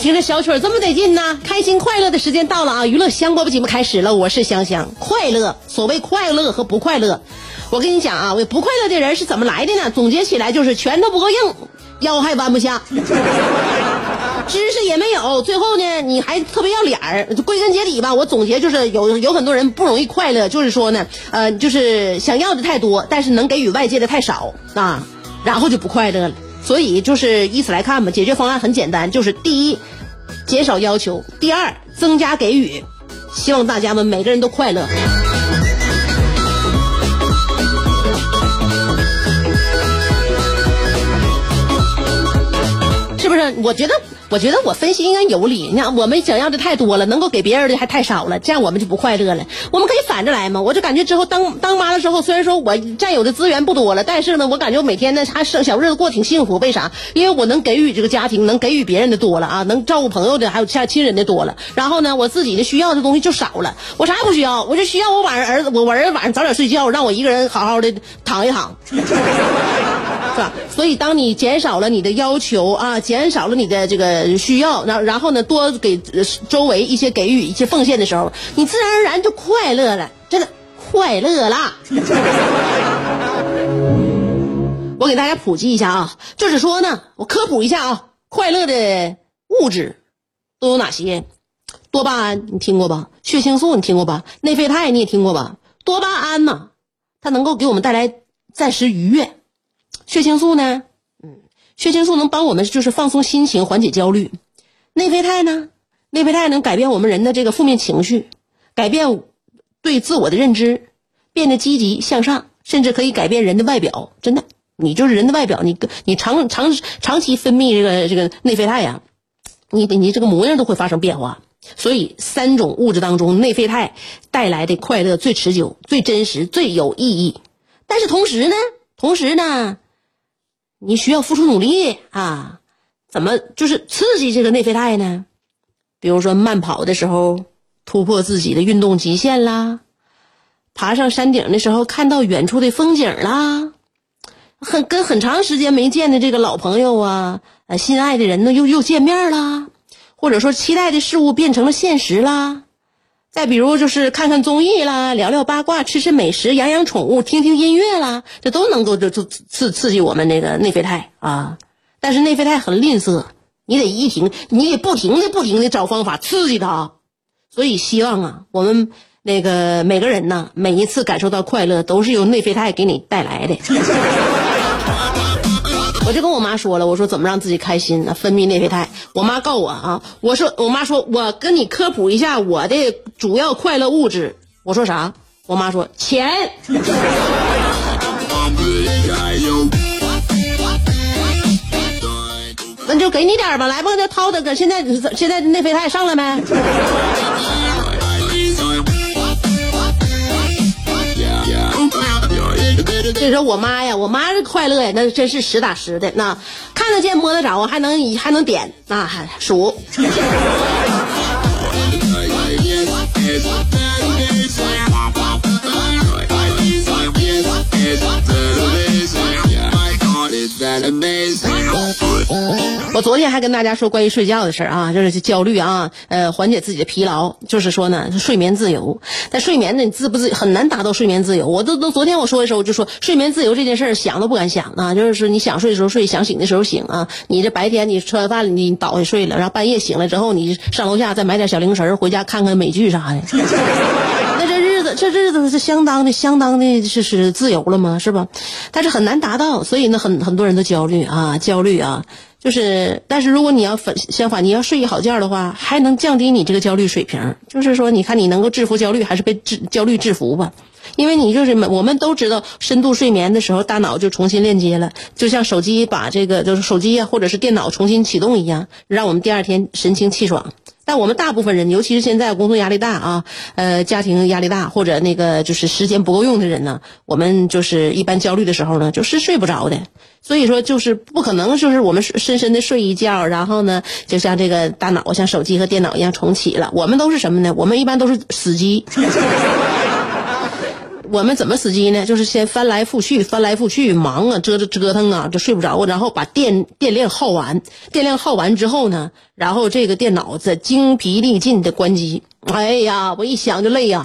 听着小曲儿这么得劲呢，开心快乐的时间到了啊！娱乐香饽饽节目开始了，我是香香。快乐，所谓快乐和不快乐，我跟你讲啊，我不快乐的人是怎么来的呢？总结起来就是拳头不够硬，腰还弯不下，知识也没有，最后呢你还特别要脸儿。归根结底吧，我总结就是有有很多人不容易快乐，就是说呢，呃，就是想要的太多，但是能给予外界的太少啊，然后就不快乐了。所以就是以此来看吧，解决方案很简单，就是第一，减少要求；第二，增加给予。希望大家们每个人都快乐。我觉得。我觉得我分析应该有理。你看，我们想要的太多了，能够给别人的还太少了，这样我们就不快乐了。我们可以反着来嘛？我就感觉之后当当妈的时候，虽然说我占有的资源不多了，但是呢，我感觉我每天呢还生小日子过挺幸福。为啥？因为我能给予这个家庭，能给予别人的多了啊，能照顾朋友的还有其他亲人的多了。然后呢，我自己的需要的东西就少了。我啥也不需要，我就需要我晚上儿子，我我儿子晚上早点睡觉，让我一个人好好的躺一躺。是吧？所以，当你减少了你的要求啊，减少了你的这个需要，然然后呢，多给周围一些给予、一些奉献的时候，你自然而然就快乐了，真的快乐啦！我给大家普及一下啊，就是说呢，我科普一下啊，快乐的物质都有哪些？多巴胺你听过吧？血清素你听过吧？内啡肽你也听过吧？多巴胺呢，它能够给我们带来暂时愉悦。血清素呢？嗯，血清素能帮我们就是放松心情，缓解焦虑。内啡肽呢？内啡肽能改变我们人的这个负面情绪，改变对自我的认知，变得积极向上，甚至可以改变人的外表。真的，你就是人的外表，你你长长长期分泌这个这个内啡肽呀，你你这个模样都会发生变化。所以，三种物质当中，内啡肽带来的快乐最持久、最真实、最有意义。但是同时呢，同时呢。你需要付出努力啊！怎么就是刺激这个内啡肽呢？比如说慢跑的时候突破自己的运动极限啦，爬上山顶的时候看到远处的风景啦，很跟很长时间没见的这个老朋友啊，呃，心爱的人呢又又见面啦，或者说期待的事物变成了现实啦。再比如就是看看综艺啦，聊聊八卦，吃吃美食，养养宠物，听听音乐啦，这都能够就就刺刺激我们那个内啡肽啊。但是内啡肽很吝啬，你得一停，你得不停的不停的找方法刺激它。所以希望啊，我们那个每个人呢，每一次感受到快乐，都是由内啡肽给你带来的。我就跟我妈说了，我说怎么让自己开心呢？分泌内啡肽。我妈告我啊，我说我妈说，我跟你科普一下我的主要快乐物质。我说啥？我妈说钱。那就给你点吧，来吧，那掏的，现在现在内啡肽上了没？所以说我妈呀，我妈的快乐呀，那真是实打实的。那看得见摸得着，还能还能点那还，数。我昨天还跟大家说关于睡觉的事儿啊，就是焦虑啊，呃，缓解自己的疲劳，就是说呢，睡眠自由。但睡眠呢，你自不自很难达到睡眠自由。我都都昨天我说的时候，我就说睡眠自由这件事儿想都不敢想啊，就是说你想睡的时候睡，想醒的时候醒啊。你这白天你吃完饭你倒下睡了，然后半夜醒了之后，你上楼下再买点小零食，回家看看美剧啥的。这日子是相当的相当的是是自由了吗？是吧？但是很难达到，所以呢，很很多人都焦虑啊，焦虑啊。就是，但是如果你要反相反，你要睡一好觉的话，还能降低你这个焦虑水平。就是说，你看你能够制服焦虑，还是被制焦虑制服吧？因为你就是我们都知道，深度睡眠的时候，大脑就重新链接了，就像手机把这个就是手机呀，或者是电脑重新启动一样，让我们第二天神清气爽。但我们大部分人，尤其是现在工作压力大啊，呃，家庭压力大，或者那个就是时间不够用的人呢，我们就是一般焦虑的时候呢，就是睡不着的。所以说，就是不可能，就是我们深深的睡一觉，然后呢，就像这个大脑像手机和电脑一样重启了。我们都是什么呢？我们一般都是死机。我们怎么死机呢？就是先翻来覆去，翻来覆去，忙啊，折腾折腾啊，就睡不着。然后把电电量耗完，电量耗完之后呢，然后这个电脑再精疲力尽的关机。哎呀，我一想就累呀。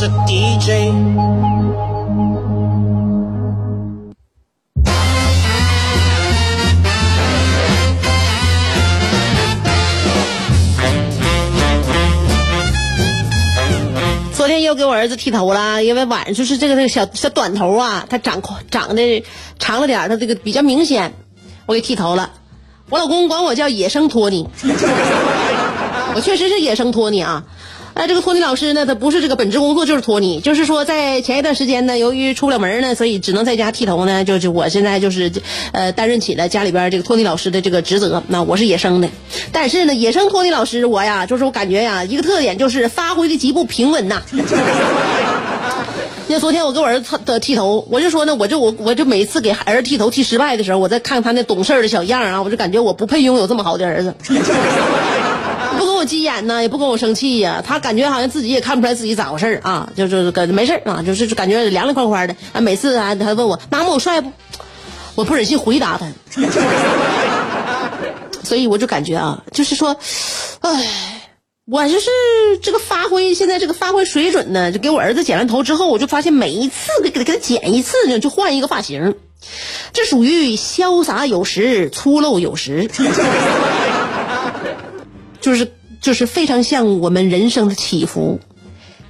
是 DJ。昨天又给我儿子剃头了，因为晚上就是这个这个小小短头啊，它长长得长了点，它这个比较明显，我给剃头了。我老公管我叫野生托尼，我确实是野生托尼啊。那这个托尼老师呢，他不是这个本职工作就是托尼，就是说在前一段时间呢，由于出不了门呢，所以只能在家剃头呢。就就我现在就是，呃，担任起了家里边这个托尼老师的这个职责。那我是野生的，但是呢，野生托尼老师我呀，就是我感觉呀，一个特点就是发挥的极不平稳呐。那昨天我给我儿子的剃头，我就说呢，我就我我就每次给儿子剃头剃失败的时候，我再看他那懂事的小样啊，我就感觉我不配拥有这么好的儿子。不跟我急眼呢，也不跟我生气呀，他感觉好像自己也看不出来自己咋回事啊，就就跟没事啊，就是感觉凉凉快快的啊。每次啊，他问我妈妈我帅不，我不忍心回答他，所以我就感觉啊，就是说，哎，我就是这个发挥，现在这个发挥水准呢，就给我儿子剪完头之后，我就发现每一次给给给他剪一次呢，就换一个发型，这属于潇洒有时，粗陋有时。就是就是非常像我们人生的起伏，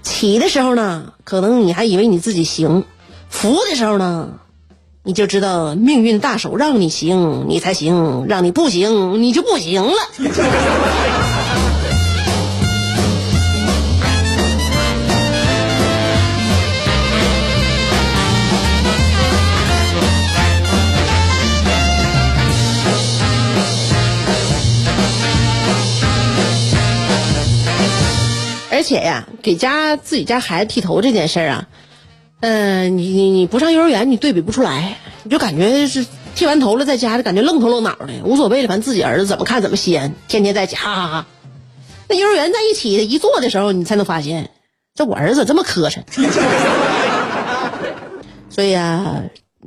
起的时候呢，可能你还以为你自己行；伏的时候呢，你就知道命运大手让你行，你才行；让你不行，你就不行了。而且呀，给家自己家孩子剃头这件事儿啊，嗯，你你你不上幼儿园，你对比不出来，你就感觉是剃完头了，在家就感觉愣头愣脑的，无所谓了，反正自己儿子怎么看怎么西安，天天在家哈哈哈。那幼儿园在一起一坐的时候，你才能发现，这我儿子这么磕碜。所以啊，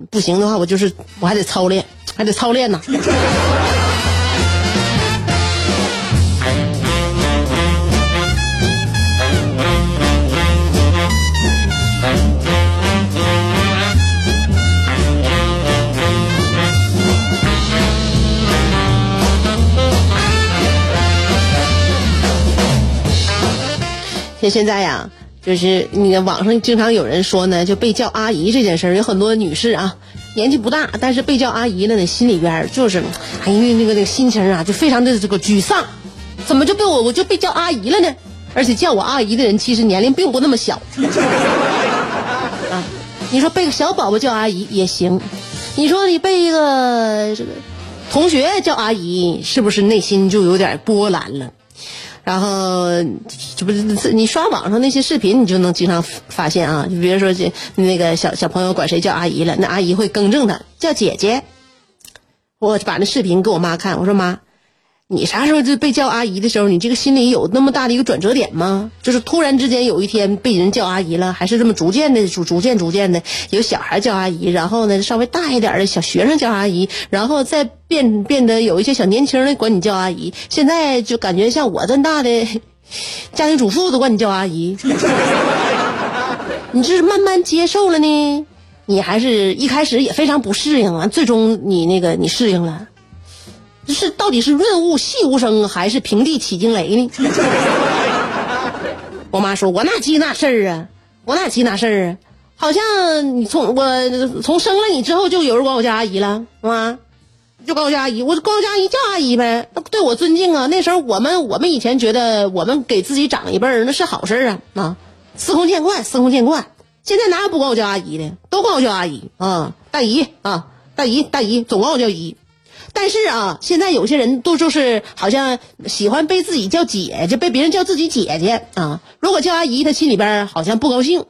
不行的话，我就是我还得操练，还得操练呢。像现在呀，就是你网上经常有人说呢，就被叫阿姨这件事儿，有很多女士啊，年纪不大，但是被叫阿姨了呢，心里边就是，哎，因为那个那个心情啊，就非常的这个沮丧，怎么就被我我就被叫阿姨了呢？而且叫我阿姨的人其实年龄并不那么小。啊，你说被个小宝宝叫阿姨也行，你说你被一个这个同学叫阿姨，是不是内心就有点波澜了？然后这不是你刷网上那些视频，你就能经常发现啊，就比如说这那个小小朋友管谁叫阿姨了，那阿姨会更正他叫姐姐。我把那视频给我妈看，我说妈，你啥时候就被叫阿姨的时候，你这个心里有那么大的一个转折点吗？就是突然之间有一天被人叫阿姨了，还是这么逐渐的逐逐渐逐渐的有小孩叫阿姨，然后呢稍微大一点的小学生叫阿姨，然后再变变得有一些小年轻的管你叫阿姨，现在就感觉像我这么大的家庭主妇都管你叫阿姨，你这是慢慢接受了呢？你还是一开始也非常不适应啊，最终你那个你适应了，是到底是润物细无声，还是平地起惊雷呢？我妈说：“我哪记那事儿啊？我哪记那事儿啊？好像你从我从生了你之后，就有人管我叫阿姨了，妈，就管我叫阿姨，我管我叫阿姨叫阿姨呗，对我尊敬啊。那时候我们我们以前觉得我们给自己长一辈儿那是好事啊啊，司空见惯，司空见惯。”现在哪有不管我叫阿姨的？都管我叫阿姨啊，大姨啊，大姨大姨，总管我叫姨。但是啊，现在有些人都就是好像喜欢被自己叫姐姐，被别人叫自己姐姐啊。如果叫阿姨，他心里边好像不高兴。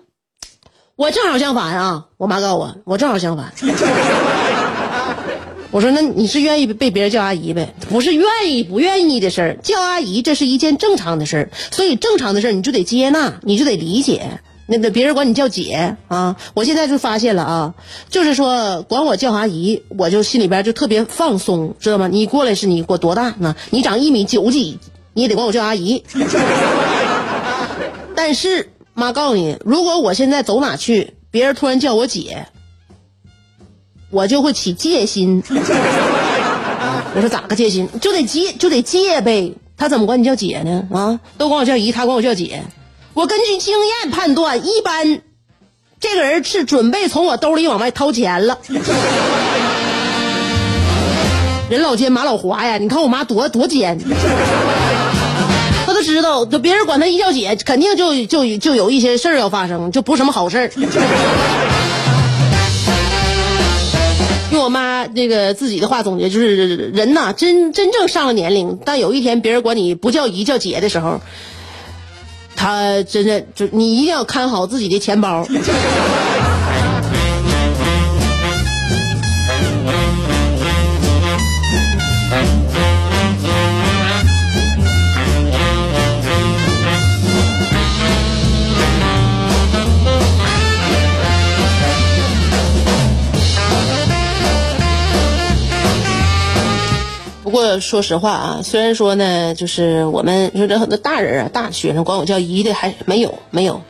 我正好相反啊，我妈告诉我，我正好相反。我说那你是愿意被别人叫阿姨呗？不是愿意不愿意的事儿，叫阿姨这是一件正常的事儿，所以正常的事儿你就得接纳，你就得理解。那那别人管你叫姐啊，我现在就发现了啊，就是说管我叫阿姨，我就心里边就特别放松，知道吗？你过来是你我多大呢？你长一米九几，你也得管我叫阿姨。但是妈告诉你，如果我现在走哪去，别人突然叫我姐，我就会起戒心。我说咋个戒心？就得戒，就得戒呗。他怎么管你叫姐呢？啊，都管我叫姨，他管我叫姐。我根据经验判断，一般这个人是准备从我兜里往外掏钱了。人老奸马老滑呀！你看我妈多多奸，他都知道，就别人管他一叫姐，肯定就就就有一些事儿要发生，就不是什么好事儿。用我妈这个自己的话总结，就是人呐，真真正上了年龄，但有一天别人管你不叫姨叫姐的时候。他真的就你一定要看好自己的钱包。说实话啊，虽然说呢，就是我们说这很多大人啊，大学生管我叫姨的还没有没有，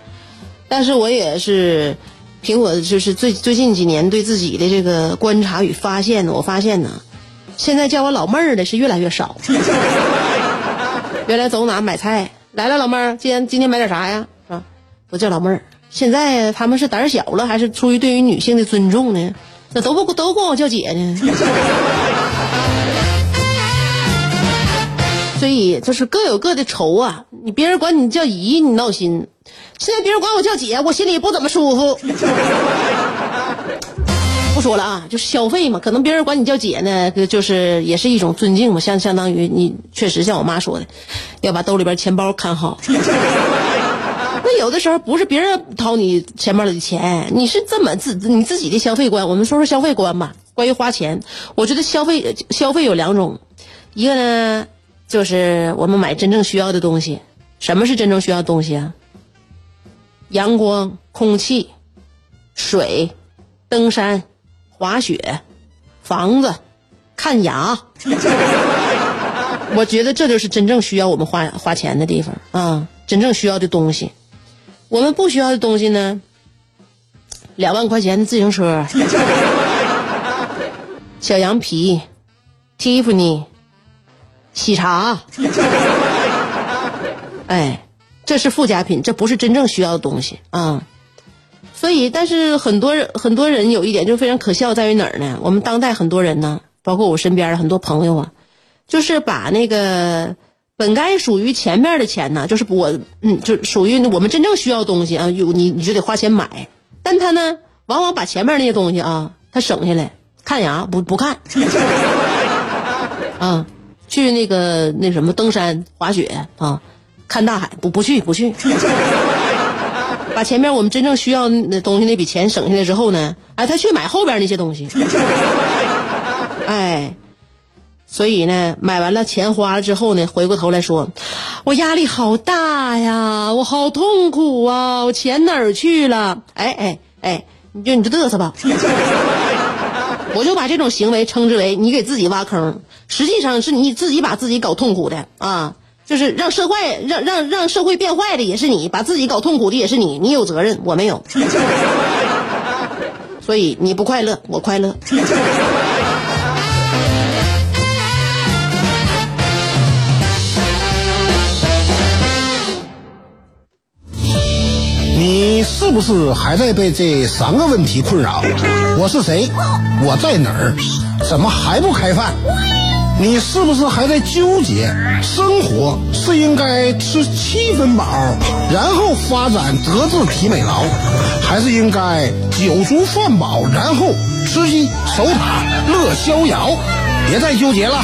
但是我也是凭我就是最最近几年对自己的这个观察与发现呢，我发现呢，现在叫我老妹儿的是越来越少。原来走哪买菜来了，老妹儿，今天今天买点啥呀？是吧？都叫老妹儿。现在他们是胆儿小了，还是出于对于女性的尊重呢？那都不都管我叫姐呢？所以就是各有各的愁啊！你别人管你叫姨，你闹心；现在别人管我叫姐，我心里不怎么舒服。不说了啊，就是消费嘛，可能别人管你叫姐呢，就是也是一种尊敬嘛，相相当于你确实像我妈说的，要把兜里边钱包看好。那有的时候不是别人掏你钱包里的钱，你是这么自你自己的消费观。我们说说消费观吧，关于花钱，我觉得消费消费有两种，一个呢。就是我们买真正需要的东西，什么是真正需要的东西啊？阳光、空气、水、登山、滑雪、房子、看牙。我觉得这就是真正需要我们花花钱的地方啊！真正需要的东西，我们不需要的东西呢？两万块钱的自行车，小羊皮，Tiffany。喜茶，哎，这是附加品，这不是真正需要的东西啊。所以，但是很多人很多人有一点就非常可笑，在于哪儿呢？我们当代很多人呢，包括我身边的很多朋友啊，就是把那个本该属于前面的钱呢，就是我，嗯，就属于我们真正需要东西啊，有你你就得花钱买，但他呢，往往把前面那些东西啊，他省下来，看牙不不看，啊，去那个那什么登山滑雪啊，看大海不不去不去，把前面我们真正需要的东西那笔钱省下来之后呢，哎，他去买后边那些东西，哎。所以呢，买完了钱花了之后呢，回过头来说，我压力好大呀，我好痛苦啊，我钱哪儿去了？哎哎哎，你就你就嘚瑟吧，我就把这种行为称之为你给自己挖坑，实际上是你自己把自己搞痛苦的啊，就是让社会让让让社会变坏的也是你，把自己搞痛苦的也是你，你有责任，我没有，所以你不快乐，我快乐。你是不是还在被这三个问题困扰？我是谁？我在哪儿？怎么还不开饭？你是不是还在纠结？生活是应该吃七分饱，然后发展德智体美劳，还是应该酒足饭饱，然后吃鸡守塔乐逍遥？别再纠结了，